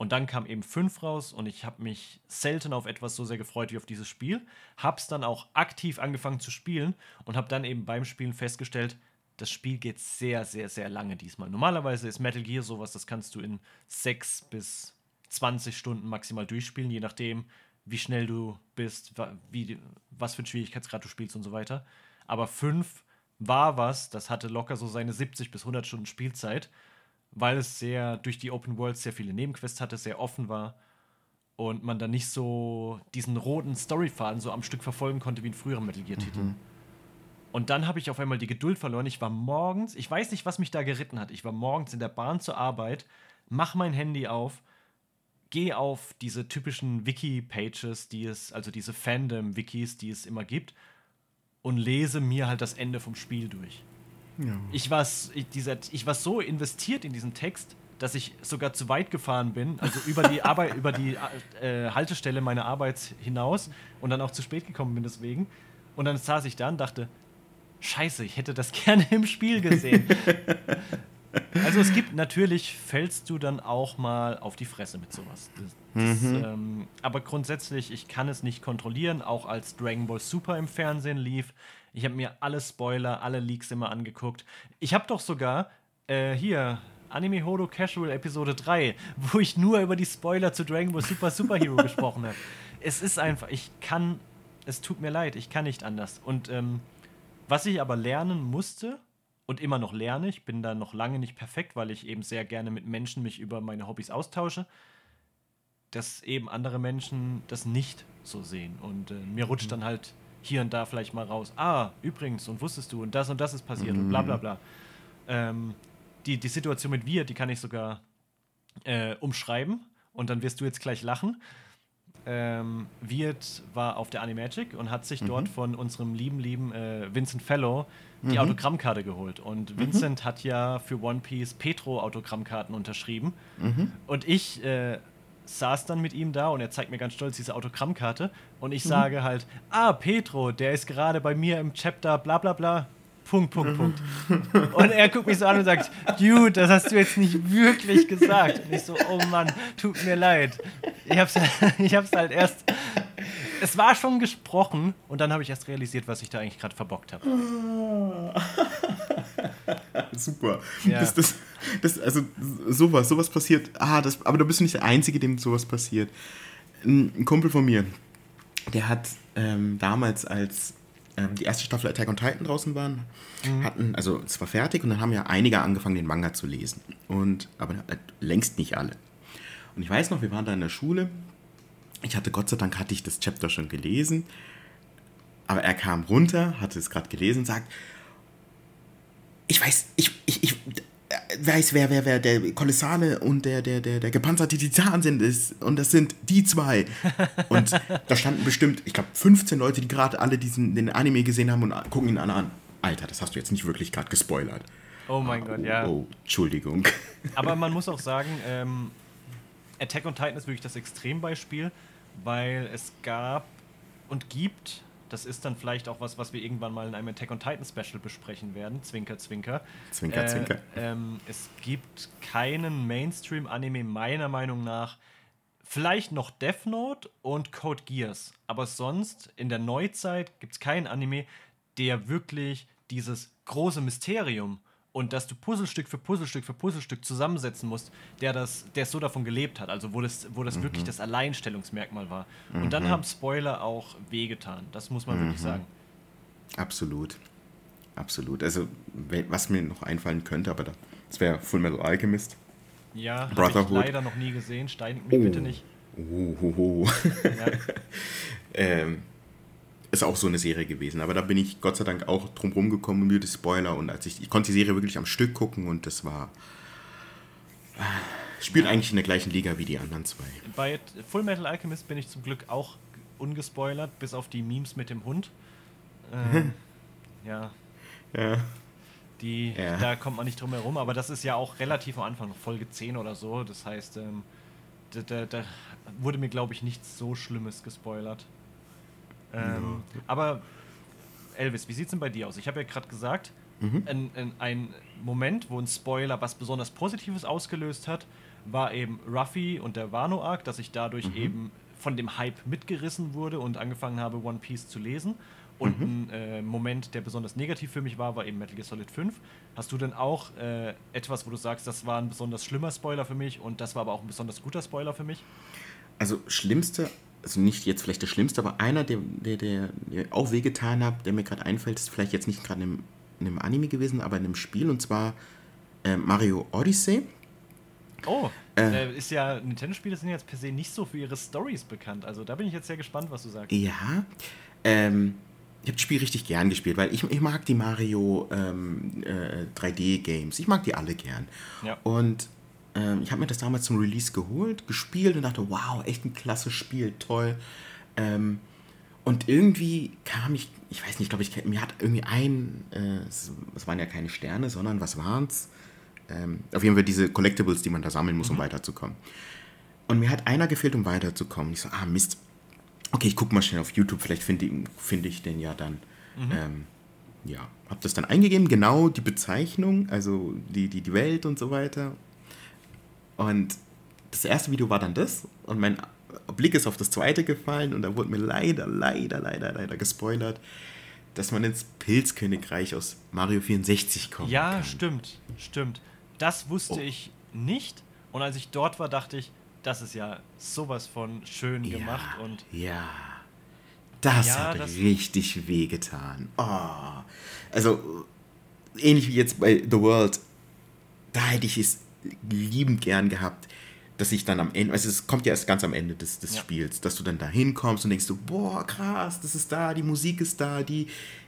Und dann kam eben 5 raus und ich habe mich selten auf etwas so sehr gefreut wie auf dieses Spiel. Hab's dann auch aktiv angefangen zu spielen und habe dann eben beim Spielen festgestellt, das Spiel geht sehr, sehr, sehr lange diesmal. Normalerweise ist Metal Gear sowas, das kannst du in 6 bis 20 Stunden maximal durchspielen, je nachdem, wie schnell du bist, wie, was für einen Schwierigkeitsgrad du spielst und so weiter. Aber 5 war was, das hatte locker so seine 70 bis 100 Stunden Spielzeit weil es sehr durch die Open World sehr viele Nebenquests hatte, sehr offen war und man dann nicht so diesen roten Storyfaden so am Stück verfolgen konnte wie in früheren Metal Gear Titeln. Mhm. Und dann habe ich auf einmal die Geduld verloren. Ich war morgens, ich weiß nicht, was mich da geritten hat. Ich war morgens in der Bahn zur Arbeit, mach mein Handy auf, gehe auf diese typischen Wiki-Pages, die es, also diese Fandom-Wikis, die es immer gibt, und lese mir halt das Ende vom Spiel durch. Ja. Ich, war, ich, dieser, ich war so investiert in diesen Text, dass ich sogar zu weit gefahren bin, also über die Arbeit, über die äh, Haltestelle meiner Arbeit hinaus und dann auch zu spät gekommen bin deswegen. Und dann saß ich da und dachte, Scheiße, ich hätte das gerne im Spiel gesehen. also es gibt natürlich, fällst du dann auch mal auf die Fresse mit sowas. Das, das, mhm. ähm, aber grundsätzlich, ich kann es nicht kontrollieren, auch als Dragon Ball Super im Fernsehen lief. Ich habe mir alle Spoiler, alle Leaks immer angeguckt. Ich habe doch sogar äh, hier Anime Hodo Casual Episode 3, wo ich nur über die Spoiler zu Dragon Ball Super Superhero gesprochen habe. Es ist einfach, ich kann, es tut mir leid, ich kann nicht anders. Und ähm, was ich aber lernen musste und immer noch lerne, ich bin da noch lange nicht perfekt, weil ich eben sehr gerne mit Menschen mich über meine Hobbys austausche. dass eben andere Menschen das nicht so sehen. Und äh, mir rutscht mhm. dann halt hier und da vielleicht mal raus, ah, übrigens, und wusstest du, und das und das ist passiert mhm. und bla bla mhm. bla. Ähm, die, die Situation mit wir, die kann ich sogar äh, umschreiben und dann wirst du jetzt gleich lachen. Ähm, Wirt war auf der Animagic und hat sich mhm. dort von unserem lieben, lieben äh, Vincent Fellow die mhm. Autogrammkarte geholt. Und mhm. Vincent hat ja für One Piece Petro-Autogrammkarten unterschrieben. Mhm. Und ich äh, saß dann mit ihm da und er zeigt mir ganz stolz diese Autogrammkarte. Und ich mhm. sage halt: Ah, Petro, der ist gerade bei mir im Chapter, bla bla bla. Punkt, Punkt, Punkt. Und er guckt mich so an und sagt, Dude, das hast du jetzt nicht wirklich gesagt. Und ich so, oh Mann, tut mir leid. Ich hab's, ich hab's halt erst. Es war schon gesprochen und dann habe ich erst realisiert, was ich da eigentlich gerade verbockt habe. Super. Ja. Das, das, das, also sowas, sowas passiert. Ah, das, aber du bist nicht der Einzige, dem sowas passiert. Ein, ein Kumpel von mir, der hat ähm, damals als ähm, die erste Staffel Attack on Titan draußen waren, mhm. hatten, also es war fertig und dann haben ja einige angefangen, den Manga zu lesen. Und, aber äh, längst nicht alle. Und ich weiß noch, wir waren da in der Schule. Ich hatte Gott sei Dank hatte ich das Chapter schon gelesen. Aber er kam runter, hatte es gerade gelesen und sagt, ich weiß, ich, ich, ich, weiß, wer, wer, wer der Kolossale und der, der, der, der gepanzerte Titan sind. Ist, und das sind die zwei. Und da standen bestimmt, ich glaube, 15 Leute, die gerade alle diesen, den Anime gesehen haben und gucken ihn alle an. Alter, das hast du jetzt nicht wirklich gerade gespoilert. Oh mein oh, Gott, ja. Oh, Entschuldigung. Aber man muss auch sagen, ähm, Attack on Titan ist wirklich das Extrembeispiel, weil es gab und gibt das ist dann vielleicht auch was, was wir irgendwann mal in einem Attack on Titan Special besprechen werden. Zwinker, zwinker. Zwinker, äh, zwinker. Ähm, es gibt keinen Mainstream-Anime meiner Meinung nach. Vielleicht noch Death Note und Code Geass. Aber sonst in der Neuzeit gibt es keinen Anime, der wirklich dieses große Mysterium und dass du Puzzlestück für Puzzlestück für Puzzlestück zusammensetzen musst, der das, der so davon gelebt hat, also wo das, wo das mhm. wirklich das Alleinstellungsmerkmal war. Mhm. Und dann mhm. haben Spoiler auch wehgetan, das muss man mhm. wirklich sagen. Absolut. Absolut. Also, was mir noch einfallen könnte, aber das wäre Full Metal Alchemist. Ja, habe ich leider noch nie gesehen. Steinig mich oh. bitte nicht. Oh, oh, oh. Ja. ähm, ist auch so eine Serie gewesen. Aber da bin ich Gott sei Dank auch drum rumgekommen, müde Spoiler. Und als ich, ich konnte die Serie wirklich am Stück gucken und das war. Äh, spielt ja. eigentlich in der gleichen Liga wie die anderen zwei. Bei Full Metal Alchemist bin ich zum Glück auch ungespoilert, bis auf die Memes mit dem Hund. Ähm, ja. Ja. Die, ja. Da kommt man nicht drum herum, aber das ist ja auch relativ am Anfang, Folge 10 oder so. Das heißt, ähm, da, da, da wurde mir, glaube ich, nichts so Schlimmes gespoilert. Ähm, ja. Aber Elvis, wie sieht es denn bei dir aus? Ich habe ja gerade gesagt, mhm. ein, ein, ein, Moment, wo ein Spoiler was besonders Positives ausgelöst hat, war eben Ruffy und der Wano-Arc, dass ich dadurch mhm. eben von dem Hype mitgerissen wurde und angefangen habe, One Piece zu lesen. Und mhm. ein äh, Moment, der besonders negativ für mich war, war eben Metal Gear Solid 5. Hast du denn auch äh, etwas, wo du sagst, das war ein besonders schlimmer Spoiler für mich und das war aber auch ein besonders guter Spoiler für mich? Also schlimmste also nicht jetzt vielleicht der schlimmste, aber einer, der, der, der, der auch wehgetan hat, der mir gerade einfällt, ist vielleicht jetzt nicht gerade in, in, einem Anime gewesen, aber in einem Spiel und zwar äh, Mario Odyssey. Oh, äh, äh ist ja, Nintendo-Spiele sind jetzt per se nicht so für ihre Stories bekannt. Also da bin ich jetzt sehr gespannt, was du sagst. Ja, ähm, ich habe das Spiel richtig gern gespielt, weil ich, ich mag die Mario ähm, äh, 3D-Games. Ich mag die alle gern. Ja. Und ähm, ich habe mir das damals zum Release geholt, gespielt und dachte, wow, echt ein klasse Spiel, toll. Ähm, und irgendwie kam ich, ich weiß nicht, glaube ich, mir hat irgendwie ein, äh, es, es, waren ja keine Sterne, sondern was waren es? Ähm, auf jeden Fall diese Collectibles, die man da sammeln muss, um mhm. weiterzukommen. Und mir hat einer gefehlt, um weiterzukommen. Ich so, ah, Mist. Okay, ich gucke mal schnell auf YouTube, vielleicht finde find ich den ja dann. Mhm. Ähm, ja, habe das dann eingegeben, genau die Bezeichnung, also die, die, die Welt und so weiter. Und das erste Video war dann das und mein Blick ist auf das zweite gefallen und da wurde mir leider, leider, leider, leider gespoilert, dass man ins Pilzkönigreich aus Mario 64 kommt. Ja, kann. stimmt, stimmt. Das wusste oh. ich nicht und als ich dort war, dachte ich, das ist ja sowas von schön ja, gemacht und ja. Das ja, hat das richtig wehgetan. Oh. Also ähnlich wie jetzt bei The World, da hätte ich es liebend gern gehabt, dass ich dann am Ende, also es kommt ja erst ganz am Ende des, des ja. Spiels, dass du dann da hinkommst und denkst so, boah, krass, das ist da, die Musik ist da, die,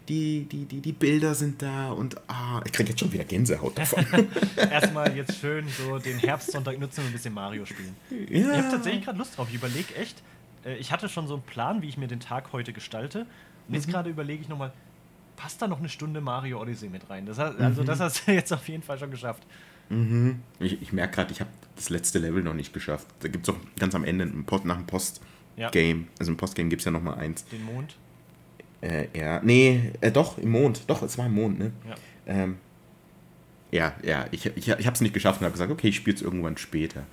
die, die, die, die Bilder sind da und ah, ich kriege jetzt schon wieder Gänsehaut davon. Erstmal jetzt schön so den Herbstsonntag nutzen und ein bisschen Mario spielen. Ja. Ich habe tatsächlich gerade Lust drauf. Ich überlege echt, äh, ich hatte schon so einen Plan, wie ich mir den Tag heute gestalte. Und jetzt mhm. gerade überlege ich nochmal, passt da noch eine Stunde Mario Odyssey mit rein? Das hat, also mhm. das hast du jetzt auf jeden Fall schon geschafft. Mhm. Ich, ich merke gerade, ich habe das letzte Level noch nicht geschafft. Da gibt es auch ganz am Ende ein Post, nach dem Post-Game. Ja. Also im Postgame gibt es ja noch mal eins. Den Mond? Äh, ja, nee, äh, doch, im Mond. Doch, es war im Mond, ne? Ja. Ähm, ja, ja, ich, ich, ich habe es nicht geschafft und habe gesagt, okay, ich spiele es irgendwann später.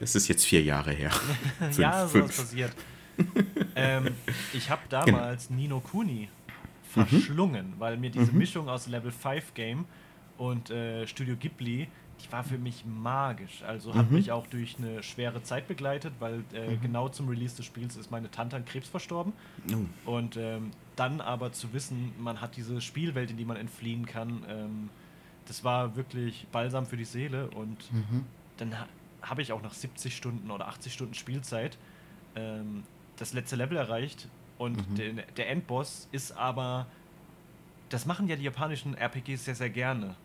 Es ist jetzt vier Jahre her. fünf, ja, so ist passiert. ähm, ich habe genau. damals genau. Nino Kuni verschlungen, mhm. weil mir diese mhm. Mischung aus Level 5 Game und äh, Studio Ghibli, die war für mich magisch. Also hat mhm. mich auch durch eine schwere Zeit begleitet, weil äh, mhm. genau zum Release des Spiels ist meine Tante an Krebs verstorben. Oh. Und ähm, dann aber zu wissen, man hat diese Spielwelt, in die man entfliehen kann, ähm, das war wirklich balsam für die Seele. Und mhm. dann ha habe ich auch nach 70 Stunden oder 80 Stunden Spielzeit ähm, das letzte Level erreicht. Und mhm. der, der Endboss ist aber das machen ja die japanischen RPGs sehr, sehr gerne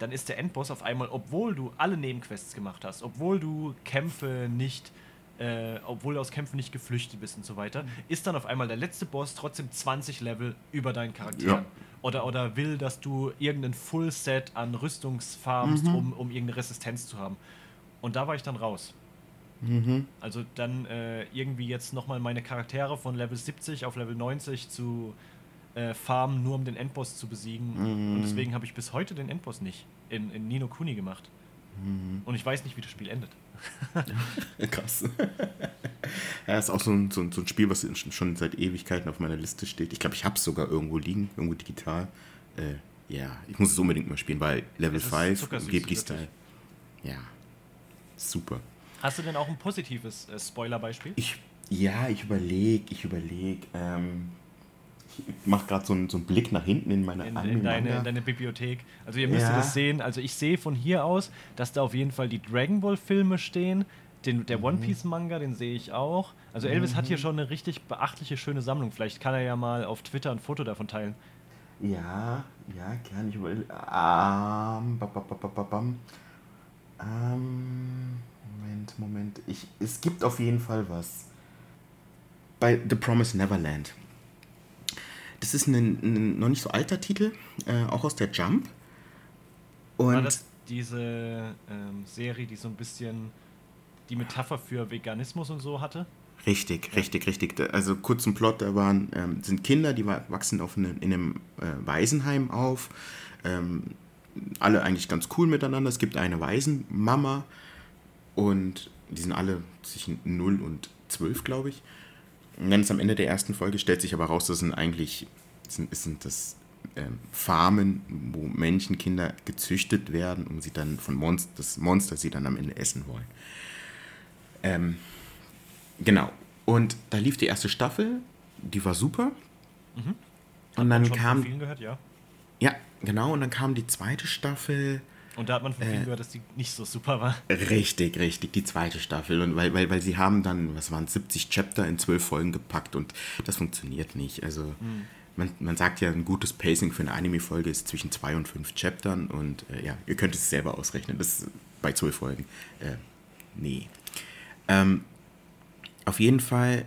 dann ist der Endboss auf einmal, obwohl du alle Nebenquests gemacht hast, obwohl du Kämpfe nicht, äh, obwohl du aus Kämpfen nicht geflüchtet bist und so weiter, ist dann auf einmal der letzte Boss trotzdem 20 Level über deinen Charakter. Ja. Oder, oder will, dass du irgendein Full-Set an Rüstungsfarmst, mhm. um, um irgendeine Resistenz zu haben. Und da war ich dann raus. Mhm. Also dann äh, irgendwie jetzt nochmal meine Charaktere von Level 70 auf Level 90 zu äh, farmen, nur um den Endboss zu besiegen. Mhm. Und deswegen habe ich bis heute den Endboss nicht in, in Nino Kuni gemacht. Mhm. Und ich weiß nicht, wie das Spiel endet. Krass. ja, ist auch so ein, so, ein, so ein Spiel, was schon seit Ewigkeiten auf meiner Liste steht. Ich glaube, ich habe es sogar irgendwo liegen, irgendwo digital. Äh, ja, ich muss es unbedingt mal spielen, weil Level 5, Ghibli-Style. Ja, super. Hast du denn auch ein positives äh, Spoiler-Beispiel? Ich, ja, ich überlege, ich überlege. Ähm, mache gerade so, einen, so einen Blick nach hinten in meine in, in deine, in deine Bibliothek. Also ihr müsst ja. das sehen. Also ich sehe von hier aus, dass da auf jeden Fall die Dragon Ball Filme stehen. Den, der mhm. One Piece Manga, den sehe ich auch. Also Elvis mhm. hat hier mhm. schon eine richtig beachtliche, schöne Sammlung. Vielleicht kann er ja mal auf Twitter ein Foto davon teilen. Ja, ja, gerne. Ich will. Ähm, ähm, Moment, Moment. Ich, es gibt auf jeden Fall was. Bei The Promised Neverland. Das ist ein, ein noch nicht so alter Titel, äh, auch aus der Jump. Und War das diese ähm, Serie, die so ein bisschen die Metapher für Veganismus und so hatte? Richtig, richtig, richtig. Also kurz zum Plot, da waren, ähm, sind Kinder, die wachsen auf eine, in einem äh, Waisenheim auf. Ähm, alle eigentlich ganz cool miteinander. Es gibt eine Waisenmama und die sind alle zwischen 0 und 12, glaube ich. Ist am Ende der ersten Folge, stellt sich aber raus, das sind eigentlich sind, sind das ähm, Farmen, wo Menschenkinder gezüchtet werden, um sie dann von Monster, das Monster sie dann am Ende essen wollen. Ähm, genau. Und da lief die erste Staffel, die war super. Mhm. Und dann kam. Von gehört, ja. Ja, genau. Und dann kam die zweite Staffel. Und da hat man von vielen äh, gehört, dass die nicht so super war. Richtig, richtig, die zweite Staffel. Und weil, weil, weil sie haben dann, was waren 70 Chapter in zwölf Folgen gepackt und das funktioniert nicht. Also mhm. man, man sagt ja, ein gutes Pacing für eine Anime-Folge ist zwischen zwei und fünf Chaptern und äh, ja, ihr könnt es selber ausrechnen. Das ist bei zwölf Folgen. Äh, nee. Ähm, auf jeden Fall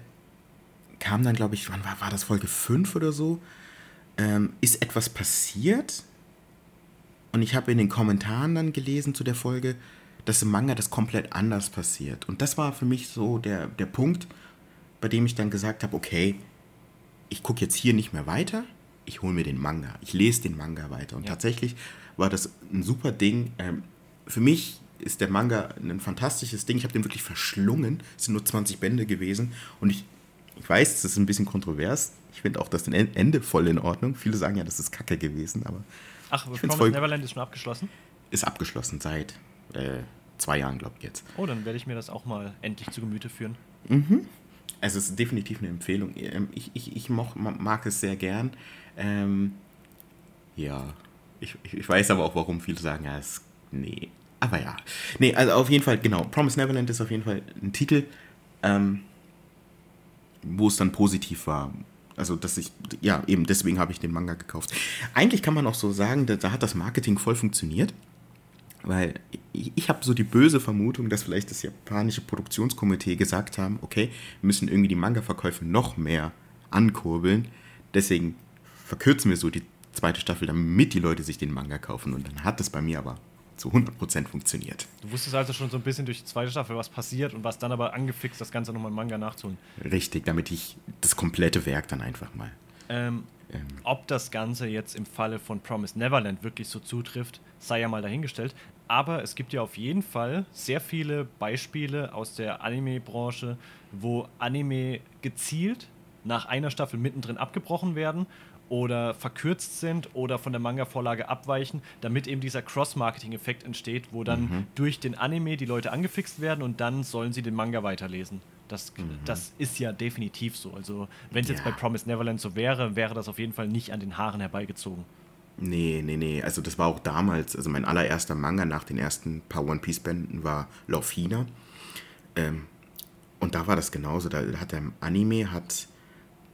kam dann, glaube ich, wann war, war das Folge 5 oder so? Ähm, ist etwas passiert? Und ich habe in den Kommentaren dann gelesen zu der Folge, dass im Manga das komplett anders passiert. Und das war für mich so der, der Punkt, bei dem ich dann gesagt habe, okay, ich gucke jetzt hier nicht mehr weiter, ich hole mir den Manga, ich lese den Manga weiter. Und ja. tatsächlich war das ein super Ding. Ähm, für mich ist der Manga ein fantastisches Ding. Ich habe den wirklich verschlungen. Es sind nur 20 Bände gewesen. Und ich, ich weiß, das ist ein bisschen kontrovers. Ich finde auch das Ende voll in Ordnung. Viele sagen ja, das ist kacke gewesen, aber Ach, Promised voll, Neverland ist schon abgeschlossen? Ist abgeschlossen seit äh, zwei Jahren, glaube ich jetzt. Oh, dann werde ich mir das auch mal endlich zu Gemüte führen. Mhm. Also es ist definitiv eine Empfehlung. Ähm, ich, ich, ich moch, mag es sehr gern. Ähm, ja, ich, ich weiß aber auch, warum viele sagen, ja, es, nee. aber ja. Nee, also auf jeden Fall, genau. Promise Neverland ist auf jeden Fall ein Titel, ähm, wo es dann positiv war. Also, dass ich, ja, eben deswegen habe ich den Manga gekauft. Eigentlich kann man auch so sagen, da, da hat das Marketing voll funktioniert. Weil ich, ich habe so die böse Vermutung, dass vielleicht das japanische Produktionskomitee gesagt haben, okay, wir müssen irgendwie die Manga-Verkäufe noch mehr ankurbeln. Deswegen verkürzen wir so die zweite Staffel, damit die Leute sich den Manga kaufen. Und dann hat es bei mir aber zu 100% funktioniert. Du wusstest also schon so ein bisschen durch die zweite Staffel, was passiert und was dann aber angefixt, das Ganze nochmal im Manga nachzuholen. Richtig, damit ich das komplette Werk dann einfach mal. Ähm, ähm. Ob das Ganze jetzt im Falle von Promise Neverland wirklich so zutrifft, sei ja mal dahingestellt. Aber es gibt ja auf jeden Fall sehr viele Beispiele aus der Anime-Branche, wo Anime gezielt nach einer Staffel mittendrin abgebrochen werden oder verkürzt sind oder von der Manga-Vorlage abweichen, damit eben dieser Cross-Marketing-Effekt entsteht, wo dann mhm. durch den Anime die Leute angefixt werden und dann sollen sie den Manga weiterlesen. Das, mhm. das ist ja definitiv so. Also, wenn es ja. jetzt bei Promise Neverland so wäre, wäre das auf jeden Fall nicht an den Haaren herbeigezogen. Nee, nee, nee. Also, das war auch damals. Also, mein allererster Manga nach den ersten paar One Piece-Bänden war Love Hina. Ähm, und da war das genauso. Da hat der Anime hat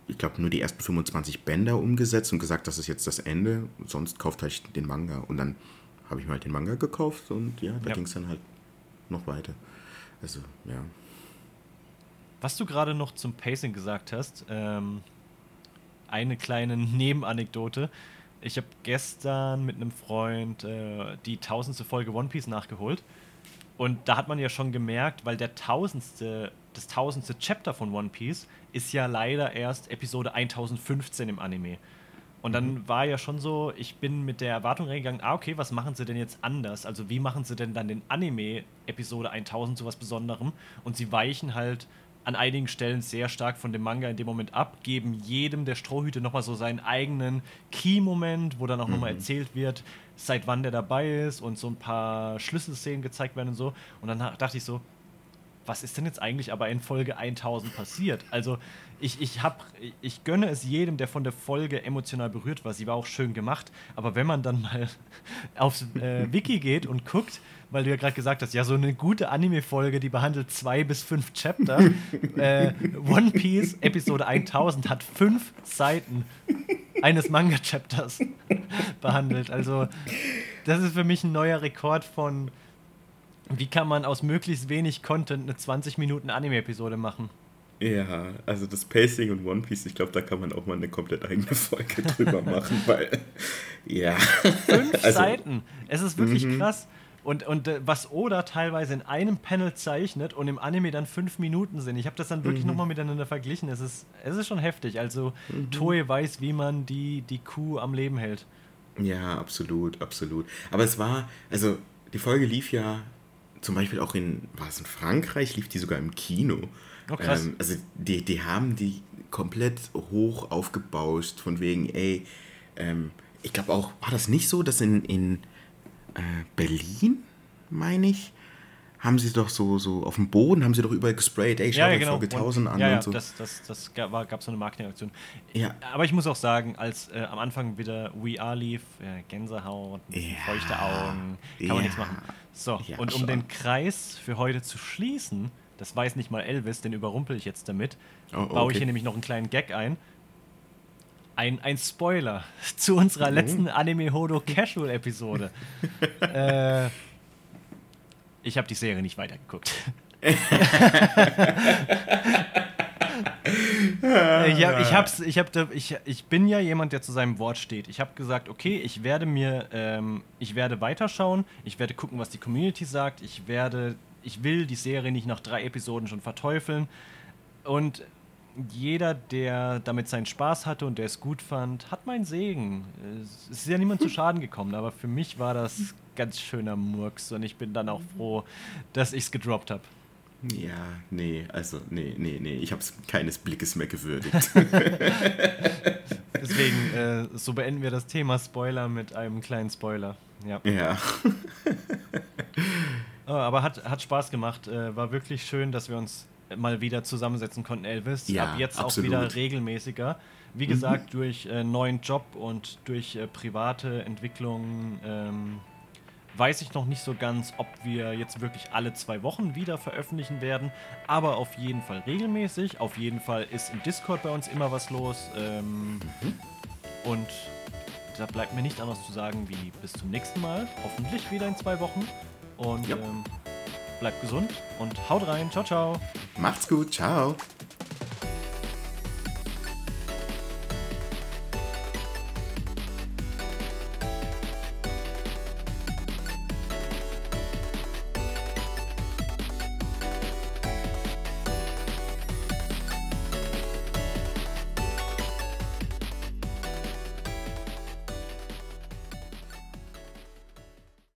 ich glaube, nur die ersten 25 Bänder umgesetzt und gesagt, das ist jetzt das Ende, sonst kauft halt den Manga. Und dann habe ich mir halt den Manga gekauft und ja, da ja. ging es dann halt noch weiter. Also, ja. Was du gerade noch zum Pacing gesagt hast, ähm, eine kleine Nebenanekdote. Ich habe gestern mit einem Freund äh, die tausendste Folge One Piece nachgeholt. Und da hat man ja schon gemerkt, weil der tausendste, das tausendste Chapter von One Piece ist ja leider erst Episode 1015 im Anime. Und dann mhm. war ja schon so, ich bin mit der Erwartung reingegangen, ah, okay, was machen sie denn jetzt anders? Also, wie machen sie denn dann den Anime Episode 1000 zu was Besonderem? Und sie weichen halt an einigen Stellen sehr stark von dem Manga in dem Moment ab, geben jedem der Strohhüte nochmal so seinen eigenen Key-Moment, wo dann auch mhm. nochmal erzählt wird, seit wann der dabei ist und so ein paar Schlüsselszenen gezeigt werden und so. Und dann dachte ich so, was ist denn jetzt eigentlich aber in Folge 1000 passiert? Also ich, ich, hab, ich gönne es jedem, der von der Folge emotional berührt war. Sie war auch schön gemacht. Aber wenn man dann mal aufs äh, Wiki geht und guckt, weil du ja gerade gesagt hast, ja, so eine gute Anime-Folge, die behandelt zwei bis fünf Chapter. äh, One Piece Episode 1000 hat fünf Seiten eines Manga-Chapters behandelt. Also, das ist für mich ein neuer Rekord von wie kann man aus möglichst wenig Content eine 20 Minuten Anime-Episode machen? Ja, also das Pacing und One Piece, ich glaube, da kann man auch mal eine komplett eigene Folge drüber machen, weil, ja. Fünf also, Seiten. Es ist wirklich -hmm. krass. Und, und äh, was Oda teilweise in einem Panel zeichnet und im Anime dann fünf Minuten sind. Ich habe das dann wirklich mhm. nochmal miteinander verglichen. Es ist, es ist schon heftig. Also mhm. Toei weiß, wie man die, die Kuh am Leben hält. Ja, absolut, absolut. Aber es war, also die Folge lief ja zum Beispiel auch in, war es in Frankreich, lief die sogar im Kino. Oh, krass. Ähm, also die, die haben die komplett hoch aufgebauscht, von wegen, ey, ähm, ich glaube auch, war das nicht so, dass in, in äh, Berlin, meine ich, haben sie doch so, so auf dem Boden, haben sie doch überall gesprayt, ey, schau ja, ja, genau. Folge 1000 an ja, ja, und so. das, das, das gab, gab so eine Marketingaktion. Ja. Aber ich muss auch sagen, als äh, am Anfang wieder We Are lief, äh, Gänsehaut, ja. feuchte Augen, kann man nichts machen. So, und um schon. den Kreis für heute zu schließen, das weiß nicht mal Elvis, den überrumpel ich jetzt damit, oh, okay. baue ich hier nämlich noch einen kleinen Gag ein. Ein, ein Spoiler zu unserer mhm. letzten Anime Hodo Casual Episode. äh, ich habe die Serie nicht weitergeguckt. ich, hab, ich, hab's, ich, hab, ich, ich bin ja jemand, der zu seinem Wort steht. Ich habe gesagt, okay, ich werde mir, ähm, ich werde weiterschauen, ich werde gucken, was die Community sagt, ich werde, ich will die Serie nicht nach drei Episoden schon verteufeln. Und jeder, der damit seinen Spaß hatte und der es gut fand, hat meinen Segen. Es ist ja niemand zu Schaden gekommen, aber für mich war das ganz schöner Murks und ich bin dann auch froh, dass ich es gedroppt habe. Ja, nee, also nee, nee, nee, ich habe es keines Blickes mehr gewürdigt. Deswegen, äh, so beenden wir das Thema Spoiler mit einem kleinen Spoiler. Ja. ja. oh, aber hat, hat Spaß gemacht. Äh, war wirklich schön, dass wir uns mal wieder zusammensetzen konnten, Elvis. Ja, Ab jetzt absolut. auch wieder regelmäßiger. Wie mhm. gesagt, mhm. durch äh, neuen Job und durch äh, private Entwicklungen ähm, weiß ich noch nicht so ganz, ob wir jetzt wirklich alle zwei Wochen wieder veröffentlichen werden, aber auf jeden Fall regelmäßig. Auf jeden Fall ist im Discord bei uns immer was los. Ähm, mhm. Und da bleibt mir nicht anders zu sagen wie bis zum nächsten Mal. Hoffentlich wieder in zwei Wochen. Und ja. ähm, bleibt gesund und haut rein. Ciao, ciao. Macht's gut. Ciao.